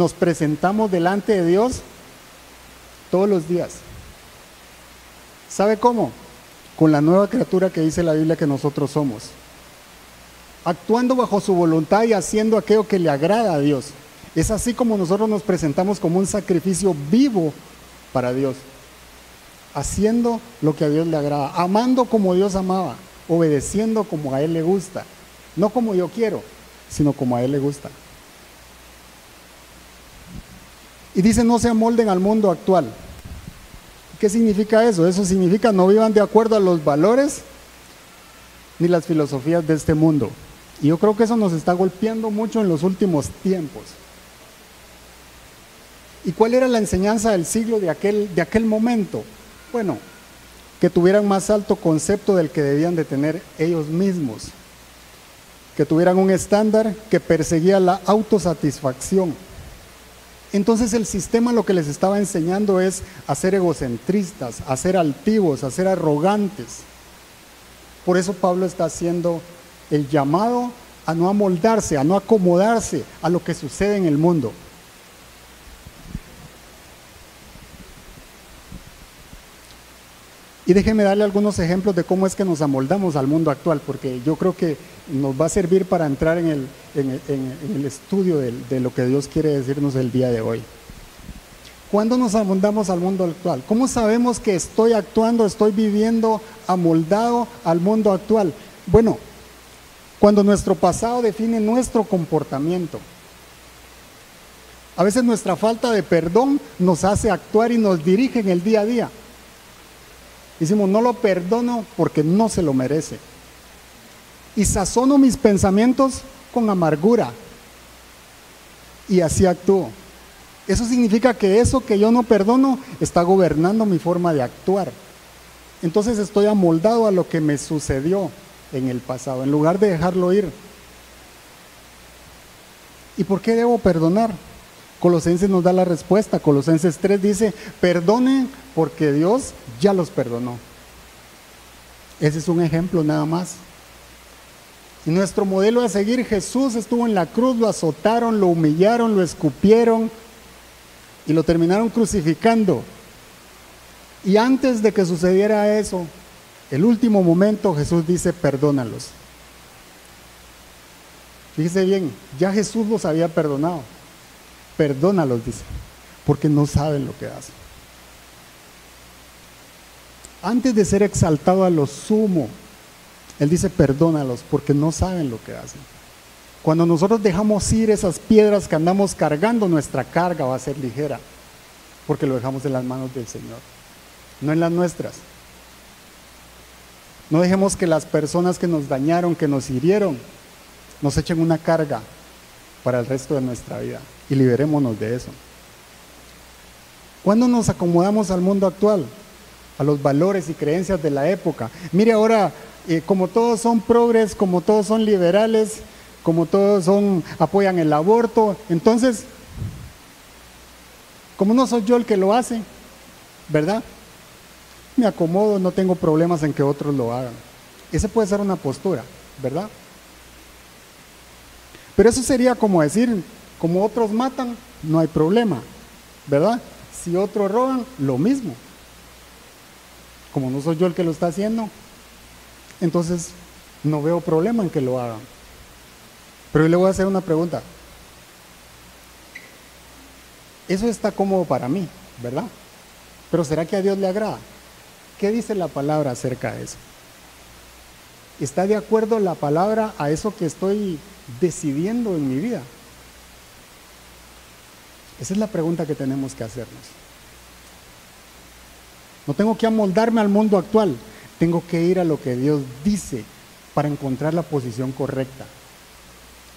nos presentamos delante de Dios todos los días. ¿Sabe cómo? Con la nueva criatura que dice la Biblia que nosotros somos. Actuando bajo su voluntad y haciendo aquello que le agrada a Dios. Es así como nosotros nos presentamos como un sacrificio vivo para Dios. Haciendo lo que a Dios le agrada. Amando como Dios amaba. Obedeciendo como a Él le gusta. No como yo quiero, sino como a Él le gusta. Y dice, no se amolden al mundo actual. ¿Qué significa eso? Eso significa no vivan de acuerdo a los valores ni las filosofías de este mundo. Y yo creo que eso nos está golpeando mucho en los últimos tiempos. ¿Y cuál era la enseñanza del siglo de aquel, de aquel momento? Bueno, que tuvieran más alto concepto del que debían de tener ellos mismos, que tuvieran un estándar que perseguía la autosatisfacción entonces el sistema lo que les estaba enseñando es a ser egocentristas, a ser altivos, a ser arrogantes. Por eso Pablo está haciendo el llamado a no amoldarse, a no acomodarse a lo que sucede en el mundo. Y déjeme darle algunos ejemplos de cómo es que nos amoldamos al mundo actual, porque yo creo que nos va a servir para entrar en el, en el, estudio de, de, lo que Dios quiere decirnos el día de hoy. ¿Cuándo nos amoldamos al mundo actual? ¿Cómo sabemos que estoy actuando, estoy viviendo amoldado al mundo actual? Bueno, cuando nuestro pasado define nuestro comportamiento. A veces nuestra falta de perdón nos hace actuar y nos dirige en el día a día. Decimos, no lo perdono porque no se lo merece. Y sazono mis pensamientos con amargura. Y así actúo. Eso significa que eso que yo no perdono está gobernando mi forma de actuar. Entonces estoy amoldado a lo que me sucedió en el pasado, en lugar de dejarlo ir. ¿Y por qué debo perdonar? Colosenses nos da la respuesta. Colosenses 3 dice, perdonen porque Dios ya los perdonó. Ese es un ejemplo nada más. Y nuestro modelo a seguir, Jesús estuvo en la cruz, lo azotaron, lo humillaron, lo escupieron y lo terminaron crucificando. Y antes de que sucediera eso, el último momento Jesús dice, perdónalos. Fíjese bien, ya Jesús los había perdonado. Perdónalos, dice, porque no saben lo que hacen. Antes de ser exaltado a lo sumo, Él dice, perdónalos, porque no saben lo que hacen. Cuando nosotros dejamos ir esas piedras que andamos cargando, nuestra carga va a ser ligera, porque lo dejamos en las manos del Señor, no en las nuestras. No dejemos que las personas que nos dañaron, que nos hirieron, nos echen una carga para el resto de nuestra vida y liberémonos de eso. ¿Cuándo nos acomodamos al mundo actual? A los valores y creencias de la época. Mire ahora, eh, como todos son progres, como todos son liberales, como todos son apoyan el aborto, entonces, como no soy yo el que lo hace, ¿verdad? Me acomodo, no tengo problemas en que otros lo hagan. Esa puede ser una postura, ¿verdad? Pero eso sería como decir, como otros matan, no hay problema, ¿verdad? Si otros roban, lo mismo. Como no soy yo el que lo está haciendo, entonces no veo problema en que lo hagan. Pero yo le voy a hacer una pregunta. Eso está cómodo para mí, ¿verdad? Pero ¿será que a Dios le agrada? ¿Qué dice la palabra acerca de eso? ¿Está de acuerdo la palabra a eso que estoy decidiendo en mi vida? Esa es la pregunta que tenemos que hacernos. No tengo que amoldarme al mundo actual, tengo que ir a lo que Dios dice para encontrar la posición correcta.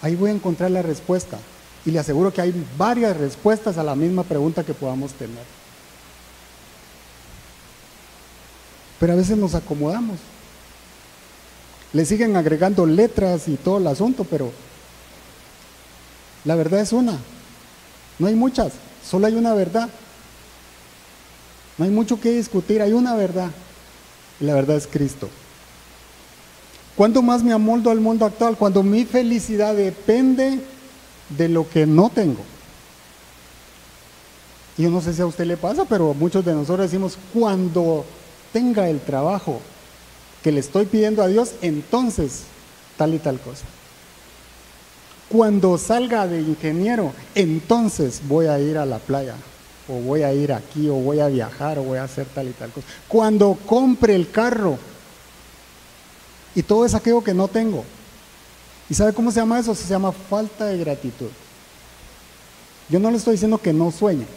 Ahí voy a encontrar la respuesta y le aseguro que hay varias respuestas a la misma pregunta que podamos tener. Pero a veces nos acomodamos. Le siguen agregando letras y todo el asunto, pero la verdad es una. No hay muchas, solo hay una verdad. No hay mucho que discutir, hay una verdad. Y la verdad es Cristo. ¿Cuándo más me amoldo al mundo actual? Cuando mi felicidad depende de lo que no tengo. Yo no sé si a usted le pasa, pero muchos de nosotros decimos, cuando tenga el trabajo que le estoy pidiendo a Dios, entonces tal y tal cosa. Cuando salga de ingeniero, entonces voy a ir a la playa, o voy a ir aquí, o voy a viajar, o voy a hacer tal y tal cosa. Cuando compre el carro, y todo es aquello que no tengo. ¿Y sabe cómo se llama eso? Se llama falta de gratitud. Yo no le estoy diciendo que no sueñe.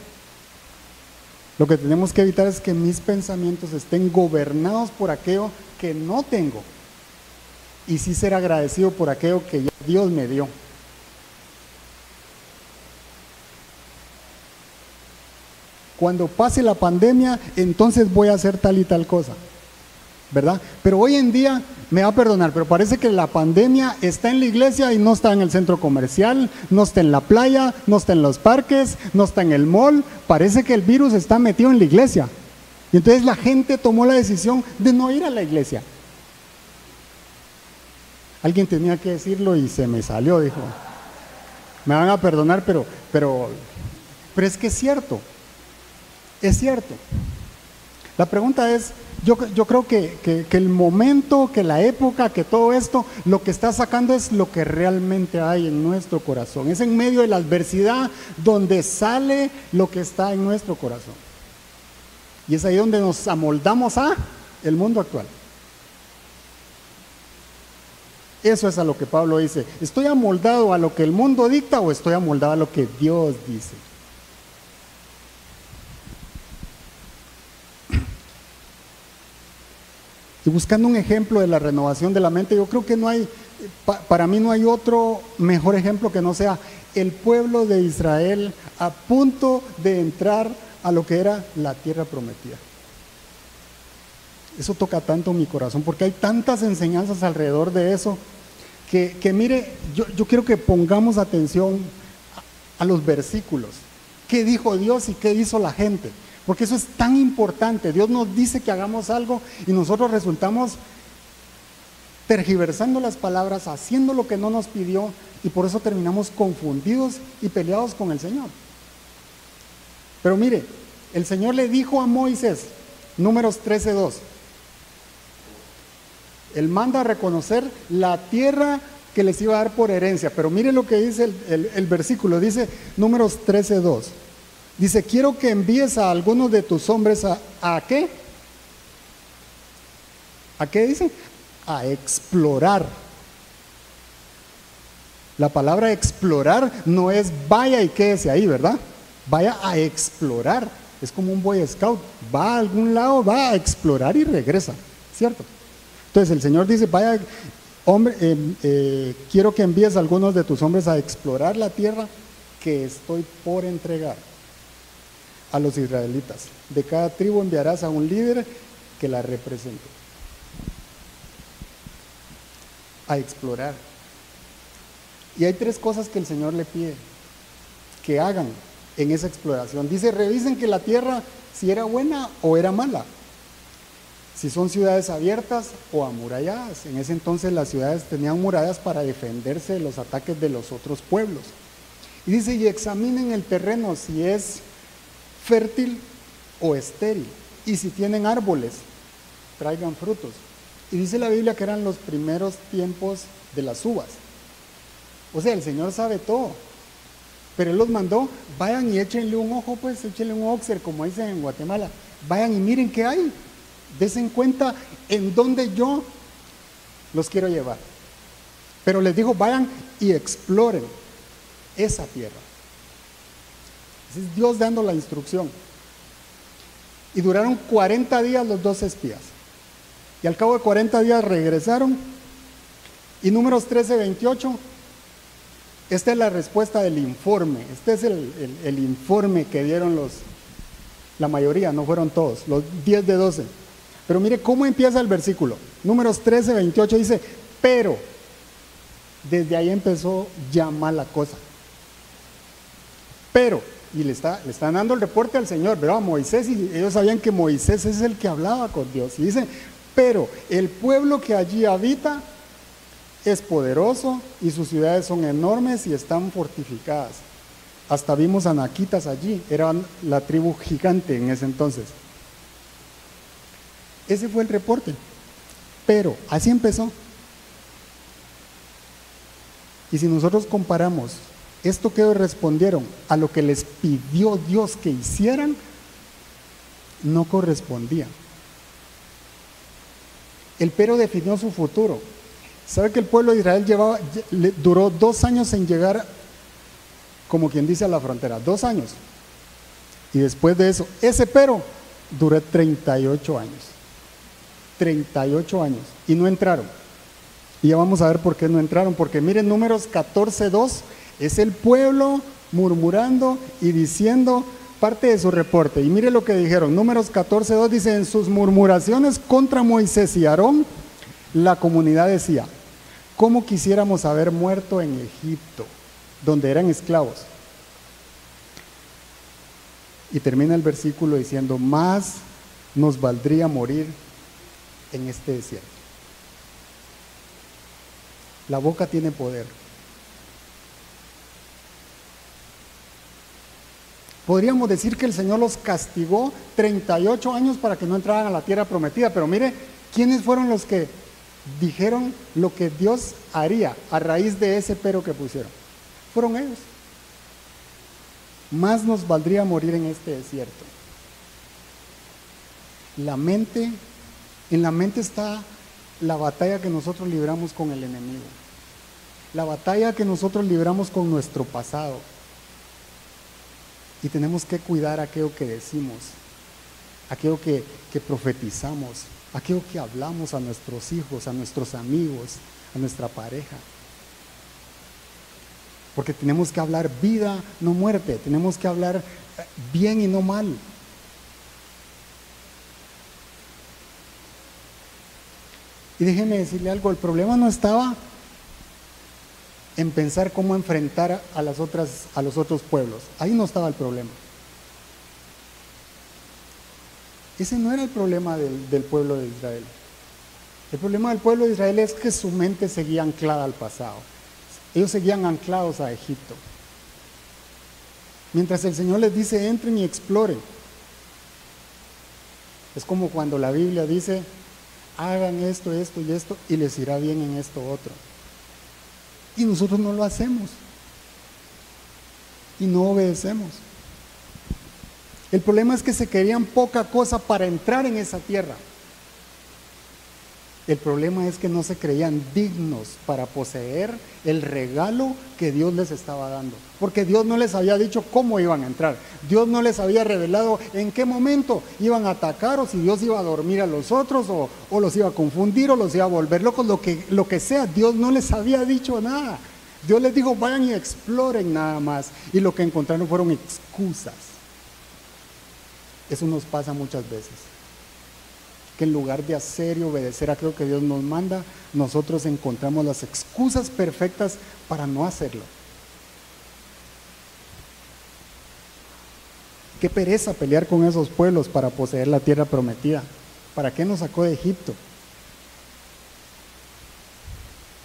Lo que tenemos que evitar es que mis pensamientos estén gobernados por aquello que no tengo. Y sí ser agradecido por aquello que Dios me dio. Cuando pase la pandemia, entonces voy a hacer tal y tal cosa. ¿verdad? Pero hoy en día, me va a perdonar, pero parece que la pandemia está en la iglesia y no está en el centro comercial, no está en la playa, no está en los parques, no está en el mall, parece que el virus está metido en la iglesia. Y entonces la gente tomó la decisión de no ir a la iglesia. Alguien tenía que decirlo y se me salió, dijo. Me van a perdonar, pero, pero, pero es que es cierto. Es cierto. La pregunta es, yo, creo que, el momento, que la época, que todo esto, lo que está sacando es lo que realmente hay en nuestro corazón. Es en medio de la adversidad donde sale lo que está en nuestro corazón. Y es ahí donde nos amoldamos a el mundo actual. Eso es a lo que Pablo dice. ¿Estoy amoldado a lo que el mundo dicta o estoy amoldado a lo que Dios dice? Y buscando un ejemplo de la renovación de la mente, yo creo que no hay, para mí no hay otro mejor ejemplo que no sea el pueblo de Israel a punto de entrar a lo que era la tierra prometida. Eso toca tanto mi corazón, porque hay tantas enseñanzas alrededor de eso, que, mire, yo, quiero que pongamos atención a los versículos. ¿Qué dijo Dios y qué hizo la gente? Porque eso es tan importante. Dios nos dice que hagamos algo y nosotros resultamos tergiversando las palabras, haciendo lo que no nos pidió y por eso terminamos confundidos y peleados con el Señor. Pero mire, el Señor le dijo a Moisés, números 13.2, Él manda a reconocer la tierra que les iba a dar por herencia. Pero mire lo que dice el, el versículo, dice números 13.2. Dice, quiero que envíes a algunos de tus hombres a, ¿a qué? ¿A qué dice? A explorar. La palabra explorar no es vaya y quédese ahí, ¿verdad? Vaya a explorar. Es como un boy scout. Va a algún lado, va a explorar y regresa, ¿cierto? Entonces el Señor dice, vaya, hombre, eh, eh, quiero que envíes a algunos de tus hombres a explorar la tierra que estoy por entregar a los israelitas. De cada tribu enviarás a un líder que la represente. A explorar. Y hay tres cosas que el Señor le pide que hagan en esa exploración. Dice, revisen que la tierra si era buena o era mala. Si son ciudades abiertas o amuralladas. En ese entonces las ciudades tenían murallas para defenderse de los ataques de los otros pueblos. Y dice, y examinen el terreno si es fértil o estéril. Y si tienen árboles, traigan frutos. Y dice la Biblia que eran los primeros tiempos de las uvas. O sea, el Señor sabe todo. Pero Él los mandó, vayan y échenle un ojo, pues échenle un oxer, como dicen en Guatemala. Vayan y miren qué hay. Desen cuenta en dónde yo los quiero llevar. Pero les dijo, vayan y exploren esa tierra. Es Dios dando la instrucción. Y duraron 40 días los dos espías. Y al cabo de 40 días regresaron. Y números 13, 28. Esta es la respuesta del informe. Este es el, informe que dieron los, la mayoría, no fueron todos, los 10 de 12. Pero mire cómo empieza el versículo. Números 13, 28 dice, pero desde ahí empezó ya mala cosa. Pero y le, está, le están dando el reporte al Señor, pero a Moisés, y ellos sabían que Moisés es el que hablaba con Dios. Y dice, pero el pueblo que allí habita es poderoso y sus ciudades son enormes y están fortificadas. Hasta vimos anaquitas allí, eran la tribu gigante en ese entonces. Ese fue el reporte. Pero así empezó. Y si nosotros comparamos esto que respondieron a lo que les pidió Dios que hicieran, no correspondía. El pero definió su futuro. ¿Sabe que el pueblo de Israel llevaba, duró dos años en llegar, como quien dice, a la frontera? Dos años. Y después de eso, ese pero duró 38 años. 38 años. Y no entraron. Y ya vamos a ver por qué no entraron. Porque miren, números 14.2 es el pueblo murmurando y diciendo parte de su reporte. Y mire lo que dijeron. Números 14.2 dice, en sus murmuraciones contra Moisés y Aarón, la comunidad decía, ¿cómo quisiéramos haber muerto en Egipto, donde eran esclavos? Y termina el versículo diciendo, más nos valdría morir en este desierto. La boca tiene poder. Podríamos decir que el Señor los castigó 38 años para que no entraran a la tierra prometida, pero mire, ¿quiénes fueron los que dijeron lo que Dios haría a raíz de ese pero que pusieron? Fueron ellos. Más nos valdría morir en este desierto. La mente, en la mente está la batalla que nosotros libramos con el enemigo. La batalla que nosotros libramos con nuestro pasado y tenemos que cuidar aquello que decimos, aquello que, profetizamos, aquello que hablamos a nuestros hijos, a nuestros amigos, a nuestra pareja. Porque tenemos que hablar vida, no muerte. Tenemos que hablar eh, bien y no mal. Y déjeme decirle algo, el problema no estaba en pensar cómo enfrentar a, las otras, a los otros pueblos. Ahí no estaba el problema. Ese no era el problema del, del pueblo de Israel. El problema del pueblo de Israel es que su mente seguía anclada al pasado. Ellos seguían anclados a Egipto. Mientras el Señor les dice, entren y exploren. Es como cuando la Biblia dice, hagan esto, esto y esto, y les irá bien en esto otro. Y nosotros no lo hacemos. Y no obedecemos. El problema es que se querían poca cosa para entrar en esa tierra. El problema es que no se creían dignos para poseer el regalo que Dios les estaba dando. Porque Dios no les había dicho cómo iban a entrar. Dios no les había revelado en qué momento iban a atacar o si Dios iba a dormir a los otros o, los iba a confundir o los iba a volver locos, lo que, lo que sea. Dios no les había dicho nada. Dios les dijo, vayan y exploren nada más. Y lo que encontraron fueron excusas. Eso nos pasa muchas veces que en lugar de hacer y obedecer a aquello que Dios nos manda, nosotros encontramos las excusas perfectas para no hacerlo. Qué pereza pelear con esos pueblos para poseer la tierra prometida. ¿Para qué nos sacó de Egipto?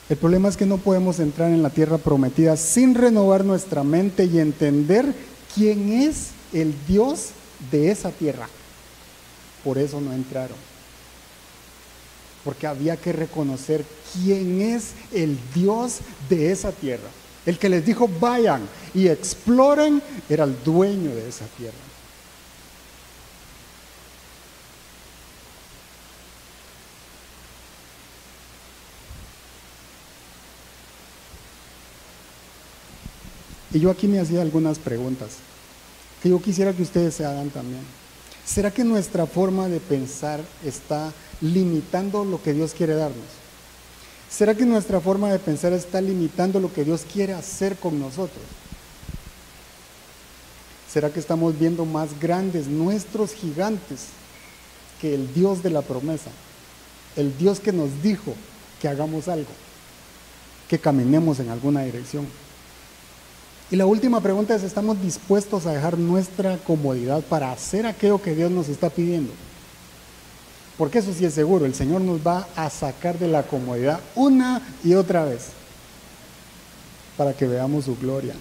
El problema es que no podemos entrar en la tierra prometida sin renovar nuestra mente y entender quién es el Dios de esa tierra. Por eso no entraron porque había que reconocer quién es el Dios de esa tierra. El que les dijo vayan y exploren era el dueño de esa tierra. Y yo aquí me hacía algunas preguntas que yo quisiera que ustedes se hagan también. ¿Será que nuestra forma de pensar está limitando lo que Dios quiere darnos? ¿Será que nuestra forma de pensar está limitando lo que Dios quiere hacer con nosotros? ¿Será que estamos viendo más grandes nuestros gigantes que el Dios de la promesa? El Dios que nos dijo que hagamos algo, que caminemos en alguna dirección. Y la última pregunta es, ¿estamos dispuestos a dejar nuestra comodidad para hacer aquello que Dios nos está pidiendo? Porque eso sí es seguro, el Señor nos va a sacar de la comodidad una y otra vez para que veamos su gloria.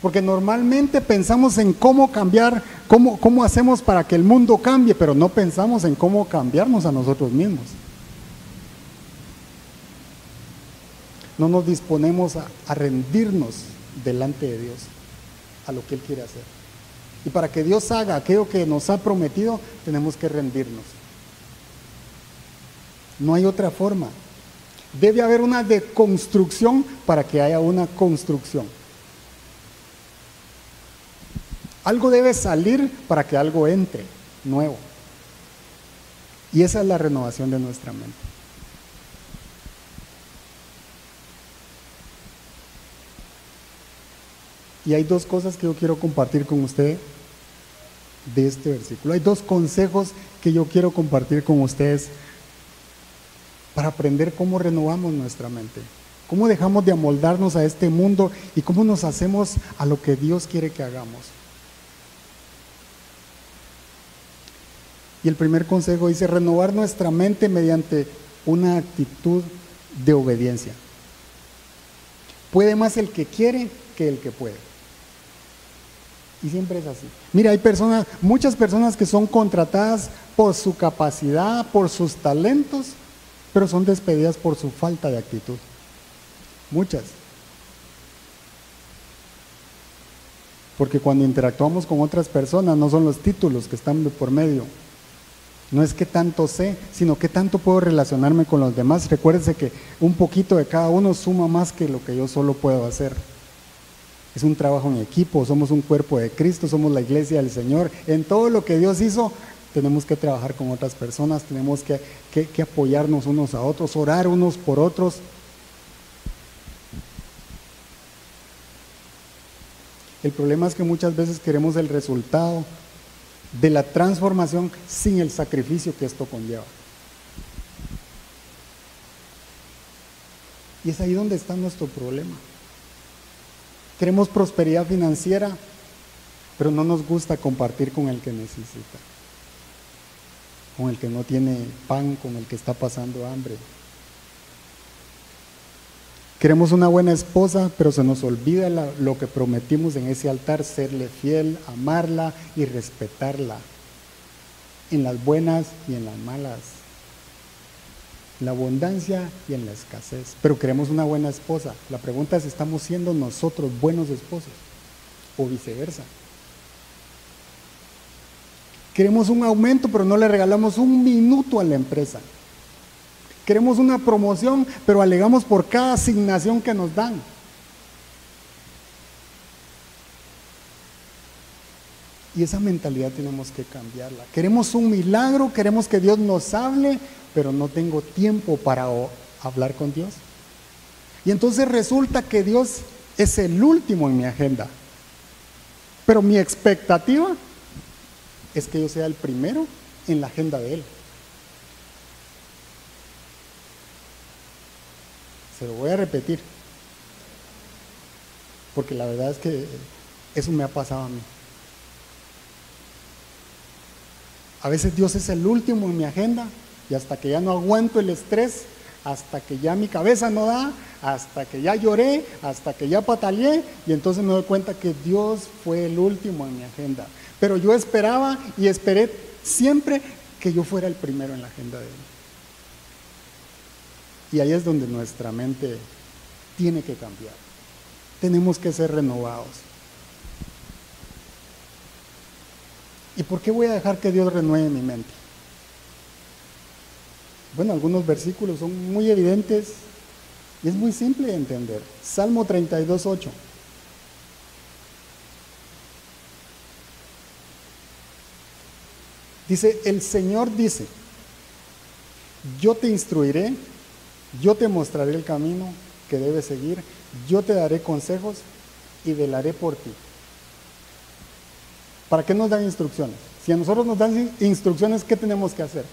Porque normalmente pensamos en cómo cambiar, cómo, cómo hacemos para que el mundo cambie, pero no pensamos en cómo cambiarnos a nosotros mismos. No nos disponemos a, a rendirnos delante de Dios, a lo que Él quiere hacer. Y para que Dios haga aquello que nos ha prometido, tenemos que rendirnos. No hay otra forma. Debe haber una deconstrucción para que haya una construcción. Algo debe salir para que algo entre nuevo. Y esa es la renovación de nuestra mente. Y hay dos cosas que yo quiero compartir con usted de este versículo. Hay dos consejos que yo quiero compartir con ustedes para aprender cómo renovamos nuestra mente, cómo dejamos de amoldarnos a este mundo y cómo nos hacemos a lo que Dios quiere que hagamos. Y el primer consejo dice renovar nuestra mente mediante una actitud de obediencia. Puede más el que quiere que el que puede. Y siempre es así. Mira, hay personas, muchas personas que son contratadas por su capacidad, por sus talentos, pero son despedidas por su falta de actitud. Muchas. Porque cuando interactuamos con otras personas no son los títulos que están por medio. No es que tanto sé, sino que tanto puedo relacionarme con los demás. Recuérdense que un poquito de cada uno suma más que lo que yo solo puedo hacer. Es un trabajo en equipo, somos un cuerpo de Cristo, somos la iglesia del Señor. En todo lo que Dios hizo, tenemos que trabajar con otras personas, tenemos que, apoyarnos unos a otros, orar unos por otros. El problema es que muchas veces queremos el resultado de la transformación sin el sacrificio que esto conlleva. Y es ahí donde está nuestro problema. Queremos prosperidad financiera, pero no nos gusta compartir con el que necesita, con el que no tiene pan, con el que está pasando hambre. Queremos una buena esposa, pero se nos olvida lo que prometimos en ese altar, serle fiel, amarla y respetarla, en las buenas y en las malas la abundancia y en la escasez. Pero queremos una buena esposa. La pregunta es, ¿estamos siendo nosotros buenos esposos? O viceversa. Queremos un aumento, pero no le regalamos un minuto a la empresa. Queremos una promoción, pero alegamos por cada asignación que nos dan. Y esa mentalidad tenemos que cambiarla. Queremos un milagro, queremos que Dios nos hable, pero no tengo tiempo para hablar con Dios. Y entonces resulta que Dios es el último en mi agenda. Pero mi expectativa es que yo sea el primero en la agenda de Él. Se lo voy a repetir. Porque la verdad es que eso me ha pasado a mí. A veces Dios es el último en mi agenda y hasta que ya no aguanto el estrés, hasta que ya mi cabeza no da, hasta que ya lloré, hasta que ya pataleé, y entonces me doy cuenta que Dios fue el último en mi agenda. Pero yo esperaba y esperé siempre que yo fuera el primero en la agenda de Él. Y ahí es donde nuestra mente tiene que cambiar. Tenemos que ser renovados. ¿Y por qué voy a dejar que Dios renueve mi mente? Bueno, algunos versículos son muy evidentes y es muy simple de entender. Salmo 32, 8. Dice, el Señor dice, yo te instruiré, yo te mostraré el camino que debes seguir, yo te daré consejos y velaré por ti. ¿Para qué nos dan instrucciones? Si a nosotros nos dan instrucciones, ¿qué tenemos que hacer?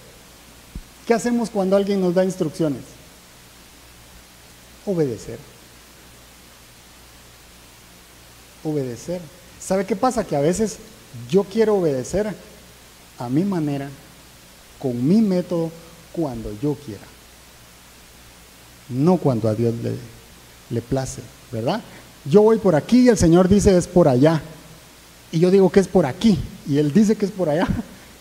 ¿Qué hacemos cuando alguien nos da instrucciones? Obedecer. Obedecer. ¿Sabe qué pasa? Que a veces yo quiero obedecer a mi manera, con mi método, cuando yo quiera. No cuando a Dios le, le place, ¿verdad? Yo voy por aquí y el Señor dice es por allá. Y yo digo que es por aquí. Y Él dice que es por allá.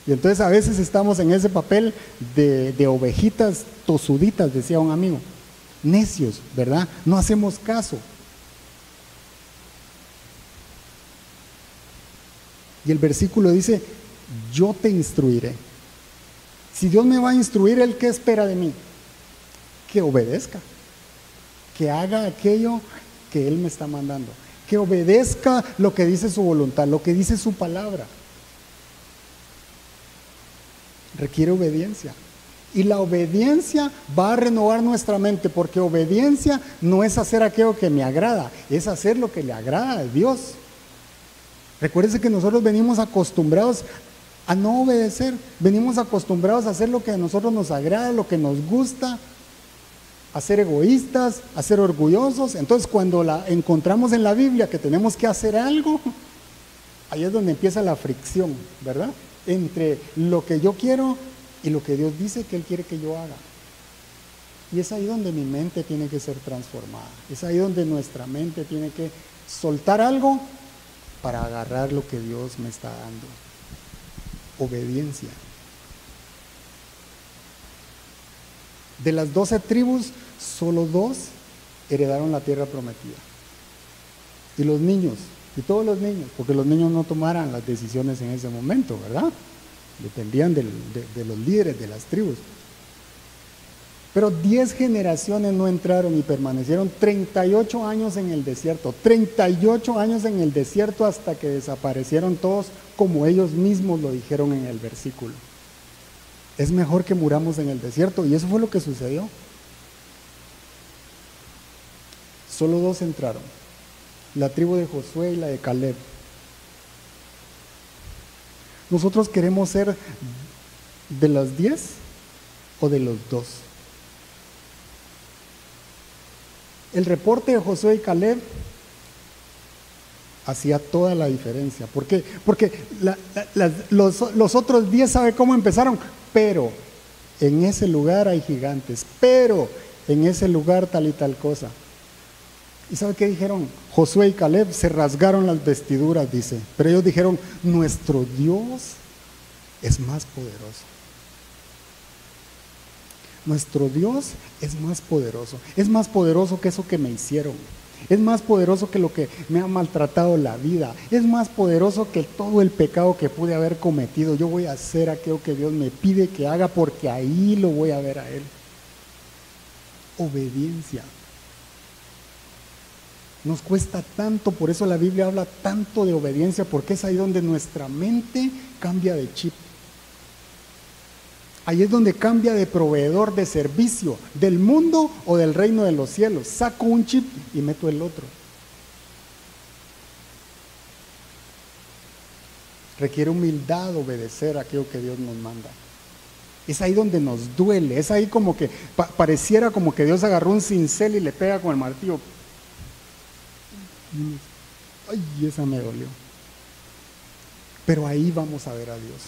Y entonces a veces estamos en ese papel de, ovejitas tosuditas, decía un amigo. Necios, ¿verdad? No hacemos caso. Y el versículo dice, yo te instruiré. Si Dios me va a instruir, ¿Él qué espera de mí? Que obedezca, que haga aquello que Él me está mandando, que obedezca lo que dice su voluntad, lo que dice su palabra. Requiere obediencia. Y la obediencia va a renovar nuestra mente, porque obediencia no es hacer aquello que me agrada, es hacer lo que le agrada a Dios. Recuérdese que nosotros venimos acostumbrados a no obedecer, venimos acostumbrados a hacer lo que a nosotros nos agrada, lo que nos gusta, a ser egoístas, a ser orgullosos. Entonces cuando la encontramos en la Biblia que tenemos que hacer algo, ahí es donde empieza la fricción, ¿verdad? Entre lo que yo quiero y lo que Dios dice que Él quiere que yo haga. Y es ahí donde mi mente tiene que ser transformada. Es ahí donde nuestra mente tiene que soltar algo para agarrar lo que Dios me está dando. Obediencia. De las doce tribus, solo dos heredaron la tierra prometida. Y los niños, y todos los niños, porque los niños no tomaran las decisiones en ese momento, ¿verdad? Dependían de, los líderes de las tribus. Pero diez generaciones no entraron y permanecieron 38 años en el desierto, 38 años en el desierto hasta que desaparecieron todos como ellos mismos lo dijeron en el versículo. Es mejor que muramos en el desierto y eso fue lo que sucedió. Solo dos entraron, la tribu de Josué y la de Caleb. Nosotros queremos ser de las diez o de los dos. El reporte de Josué y Caleb hacía toda la diferencia. ¿Por qué? Porque los, otros diez sabe cómo empezaron, pero en ese lugar hay gigantes, pero en ese lugar tal y tal cosa. ¿Y sabe qué dijeron? Josué y Caleb se rasgaron las vestiduras, dice, pero ellos dijeron, nuestro Dios es más poderoso. Nuestro Dios es más poderoso. Es más poderoso que eso que me hicieron. Es más poderoso que lo que me ha maltratado la vida. Es más poderoso que todo el pecado que pude haber cometido. Yo voy a hacer aquello que Dios me pide que haga porque ahí lo voy a ver a Él. Obediencia. Nos cuesta tanto, por eso la Biblia habla tanto de obediencia, porque es ahí donde nuestra mente cambia de chip. Ahí es donde cambia de proveedor de servicio, del mundo o del reino de los cielos. Saco un chip y meto el otro. Requiere humildad obedecer aquello que Dios nos manda. Es ahí donde nos duele, es ahí como que pareciera como que Dios agarró un cincel y le pega con el martillo. Ay, esa me dolió. Pero ahí vamos a ver a Dios.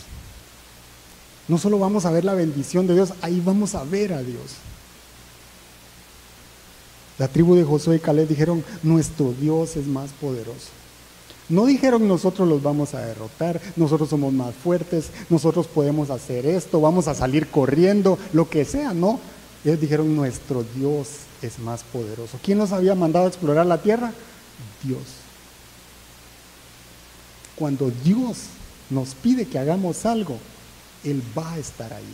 No solo vamos a ver la bendición de Dios, ahí vamos a ver a Dios. La tribu de Josué y Caleb dijeron, nuestro Dios es más poderoso. No dijeron nosotros los vamos a derrotar, nosotros somos más fuertes, nosotros podemos hacer esto, vamos a salir corriendo, lo que sea, no. Ellos dijeron, nuestro Dios es más poderoso. ¿Quién nos había mandado a explorar la tierra? Dios. Cuando Dios nos pide que hagamos algo, él va a estar ahí.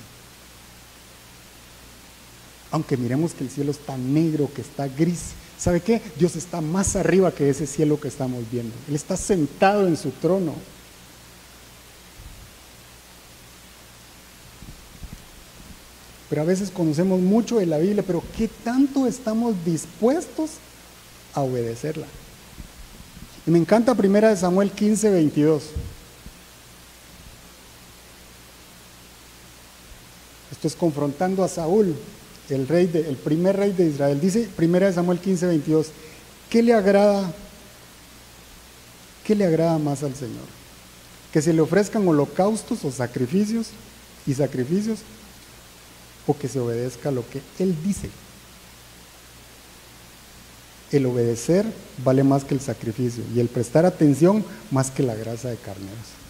Aunque miremos que el cielo está negro, que está gris. ¿Sabe qué? Dios está más arriba que ese cielo que estamos viendo. Él está sentado en su trono. Pero a veces conocemos mucho de la Biblia, pero ¿qué tanto estamos dispuestos a obedecerla? Y me encanta primera de Samuel 15, 22. Esto confrontando a Saúl, el, rey de, el primer rey de Israel. Dice 1 Samuel 15, 22, ¿qué le agrada? ¿Qué le agrada más al Señor? ¿Que se le ofrezcan holocaustos o sacrificios y sacrificios? ¿O que se obedezca lo que Él dice? El obedecer vale más que el sacrificio y el prestar atención más que la grasa de carneros.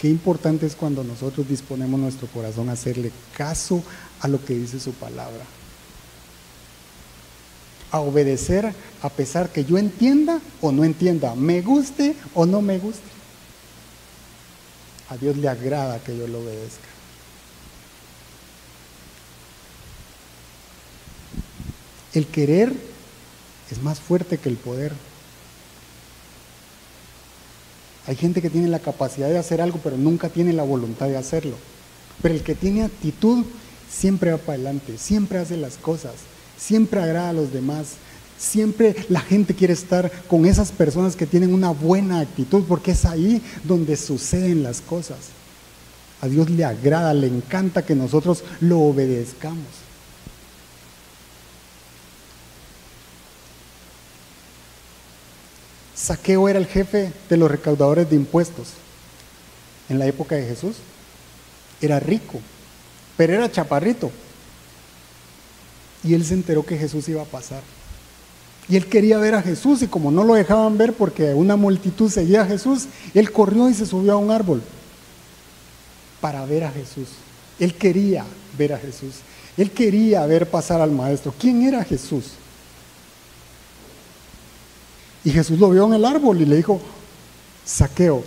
Qué importante es cuando nosotros disponemos nuestro corazón a hacerle caso a lo que dice su palabra. A obedecer a pesar que yo entienda o no entienda, me guste o no me guste. A Dios le agrada que yo lo obedezca. El querer es más fuerte que el poder. Hay gente que tiene la capacidad de hacer algo, pero nunca tiene la voluntad de hacerlo. Pero el que tiene actitud siempre va para adelante, siempre hace las cosas, siempre agrada a los demás, siempre la gente quiere estar con esas personas que tienen una buena actitud, porque es ahí donde suceden las cosas. A Dios le agrada, le encanta que nosotros lo obedezcamos. Saqueo era el jefe de los recaudadores de impuestos en la época de Jesús. Era rico, pero era chaparrito. Y él se enteró que Jesús iba a pasar. Y él quería ver a Jesús y como no lo dejaban ver porque una multitud seguía a Jesús, él corrió y se subió a un árbol para ver a Jesús. Él quería ver a Jesús. Él quería ver pasar al maestro. ¿Quién era Jesús? Y Jesús lo vio en el árbol y le dijo, Saqueo,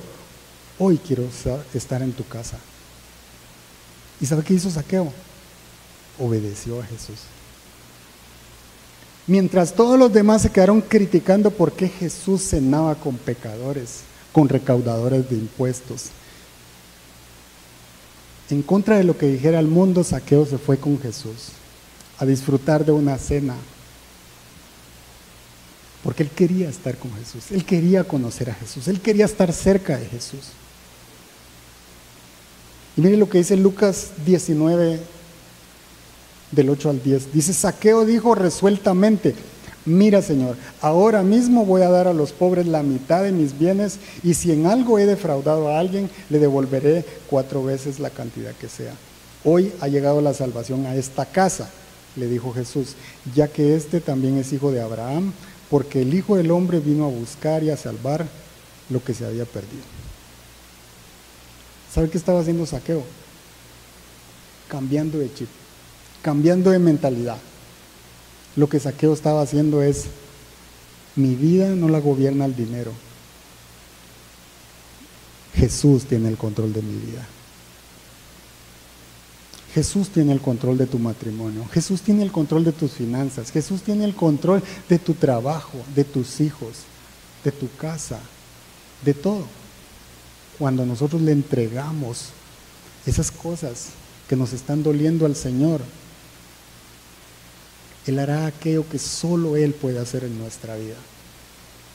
hoy quiero estar en tu casa. ¿Y sabe qué hizo Saqueo? Obedeció a Jesús. Mientras todos los demás se quedaron criticando por qué Jesús cenaba con pecadores, con recaudadores de impuestos. En contra de lo que dijera el mundo, Saqueo se fue con Jesús a disfrutar de una cena porque él quería estar con Jesús, él quería conocer a Jesús, él quería estar cerca de Jesús. Y mire lo que dice Lucas 19, del 8 al 10. Dice, Saqueo dijo resueltamente, mira Señor, ahora mismo voy a dar a los pobres la mitad de mis bienes y si en algo he defraudado a alguien, le devolveré cuatro veces la cantidad que sea. Hoy ha llegado la salvación a esta casa, le dijo Jesús, ya que este también es hijo de Abraham porque el Hijo del Hombre vino a buscar y a salvar lo que se había perdido. ¿Sabe qué estaba haciendo Saqueo? Cambiando de chip, cambiando de mentalidad. Lo que Saqueo estaba haciendo es, mi vida no la gobierna el dinero. Jesús tiene el control de mi vida. Jesús tiene el control de tu matrimonio, Jesús tiene el control de tus finanzas, Jesús tiene el control de tu trabajo, de tus hijos, de tu casa, de todo. Cuando nosotros le entregamos esas cosas que nos están doliendo al Señor, Él hará aquello que solo Él puede hacer en nuestra vida.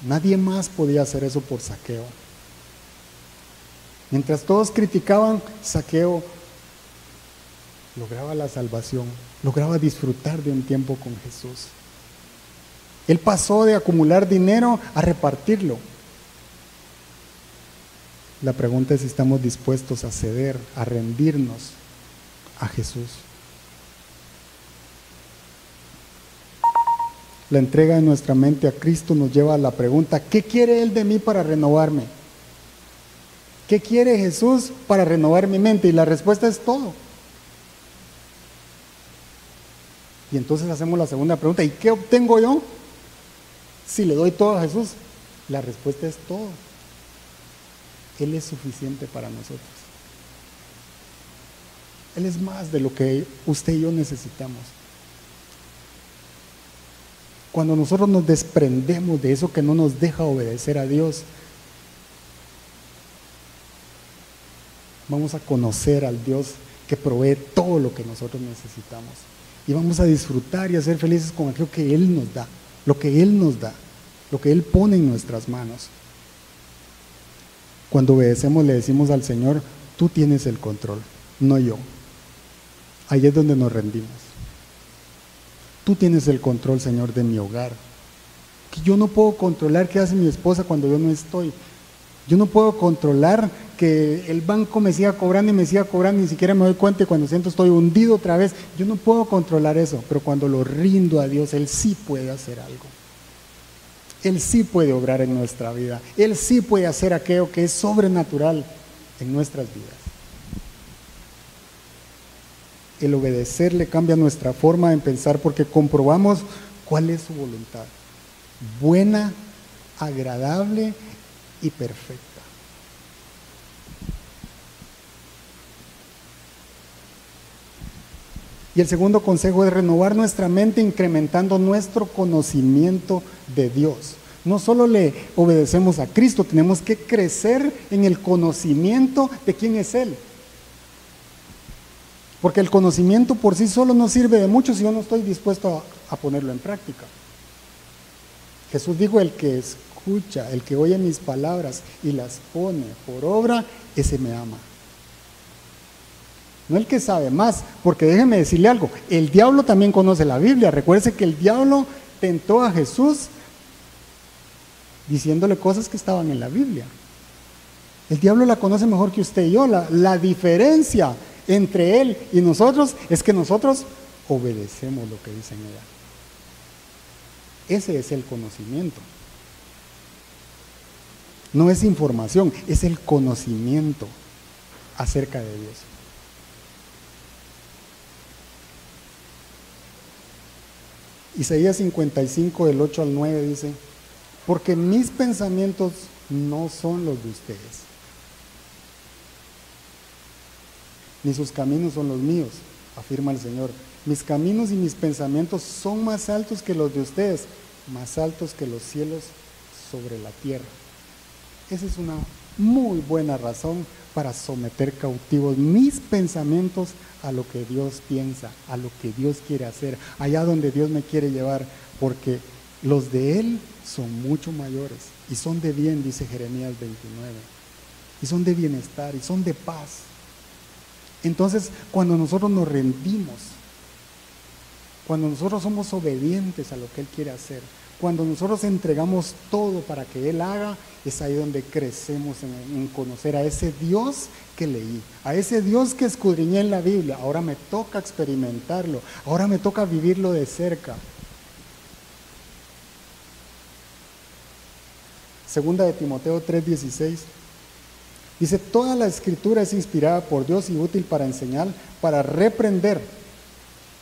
Nadie más podía hacer eso por saqueo. Mientras todos criticaban, saqueo lograba la salvación, lograba disfrutar de un tiempo con Jesús. Él pasó de acumular dinero a repartirlo. La pregunta es si estamos dispuestos a ceder, a rendirnos a Jesús. La entrega de nuestra mente a Cristo nos lleva a la pregunta, ¿qué quiere Él de mí para renovarme? ¿Qué quiere Jesús para renovar mi mente? Y la respuesta es todo. Y entonces hacemos la segunda pregunta, ¿y qué obtengo yo si le doy todo a Jesús? La respuesta es todo. Él es suficiente para nosotros. Él es más de lo que usted y yo necesitamos. Cuando nosotros nos desprendemos de eso que no nos deja obedecer a Dios, vamos a conocer al Dios que provee todo lo que nosotros necesitamos y vamos a disfrutar y a ser felices con aquello que Él nos da, lo que Él nos da, lo que Él pone en nuestras manos. Cuando obedecemos le decimos al Señor, tú tienes el control, no yo. Ahí es donde nos rendimos. Tú tienes el control, Señor, de mi hogar. Que yo no puedo controlar qué hace mi esposa cuando yo no estoy. Yo no puedo controlar que el banco me siga cobrando y me siga cobrando, ni siquiera me doy cuenta y cuando siento estoy hundido otra vez. Yo no puedo controlar eso, pero cuando lo rindo a Dios, Él sí puede hacer algo. Él sí puede obrar en nuestra vida. Él sí puede hacer aquello que es sobrenatural en nuestras vidas. El obedecerle cambia nuestra forma de pensar porque comprobamos cuál es su voluntad. Buena, agradable y perfecta. Y el segundo consejo es renovar nuestra mente incrementando nuestro conocimiento de Dios. No solo le obedecemos a Cristo, tenemos que crecer en el conocimiento de quién es Él. Porque el conocimiento por sí solo no sirve de mucho si yo no estoy dispuesto a, ponerlo en práctica. Jesús dijo, el que escucha, el que oye mis palabras y las pone por obra, ese me ama. No el que sabe más, porque déjeme decirle algo, el diablo también conoce la Biblia. Recuerde que el diablo tentó a Jesús diciéndole cosas que estaban en la Biblia. El diablo la conoce mejor que usted y yo. La, diferencia entre él y nosotros es que nosotros obedecemos lo que dice ella. Ese es el conocimiento. No es información, es el conocimiento acerca de Dios. Isaías 55, del 8 al 9 dice, porque mis pensamientos no son los de ustedes, ni sus caminos son los míos, afirma el Señor. Mis caminos y mis pensamientos son más altos que los de ustedes, más altos que los cielos sobre la tierra. Esa es una muy buena razón para someter cautivos mis pensamientos a lo que Dios piensa, a lo que Dios quiere hacer, allá donde Dios me quiere llevar, porque los de Él son mucho mayores y son de bien, dice Jeremías 29, y son de bienestar y son de paz. Entonces, cuando nosotros nos rendimos, cuando nosotros somos obedientes a lo que Él quiere hacer, cuando nosotros entregamos todo para que Él haga, es ahí donde crecemos en, conocer a ese Dios que leí, a ese Dios que escudriñé en la Biblia. Ahora me toca experimentarlo, ahora me toca vivirlo de cerca. Segunda de Timoteo 3:16 dice, toda la escritura es inspirada por Dios y útil para enseñar, para reprender,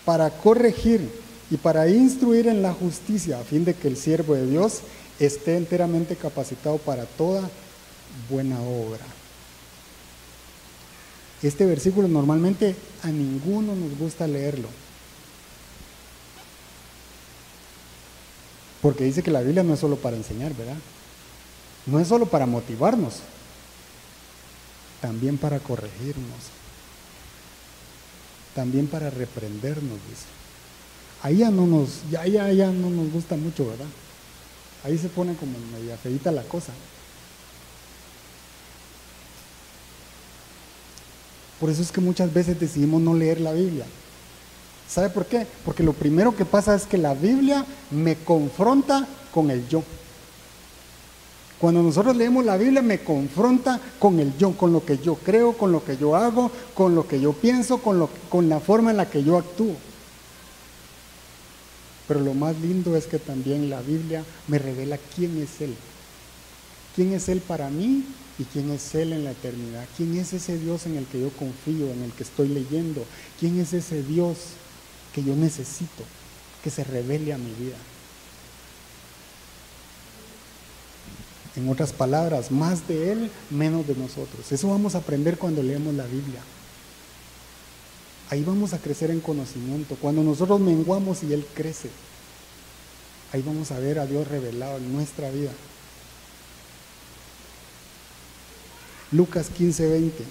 para corregir y para instruir en la justicia, a fin de que el siervo de Dios esté enteramente capacitado para toda buena obra. Este versículo normalmente a ninguno nos gusta leerlo. Porque dice que la Biblia no es solo para enseñar, ¿verdad? No es solo para motivarnos, también para corregirnos, también para reprendernos, dice. Ahí ya no nos, ya, ya, no nos gusta mucho, ¿verdad? Ahí se pone como media feita la cosa. Por eso es que muchas veces decidimos no leer la Biblia. ¿Sabe por qué? Porque lo primero que pasa es que la Biblia me confronta con el yo. Cuando nosotros leemos la Biblia me confronta con el yo, con lo que yo creo, con lo que yo hago, con lo que yo pienso, con, lo, con la forma en la que yo actúo. Pero lo más lindo es que también la Biblia me revela quién es Él. ¿Quién es Él para mí y quién es Él en la eternidad? ¿Quién es ese Dios en el que yo confío, en el que estoy leyendo? ¿Quién es ese Dios que yo necesito que se revele a mi vida? En otras palabras, más de Él, menos de nosotros. Eso vamos a aprender cuando leemos la Biblia. Ahí vamos a crecer en conocimiento. Cuando nosotros menguamos y Él crece, ahí vamos a ver a Dios revelado en nuestra vida. Lucas 15, 20.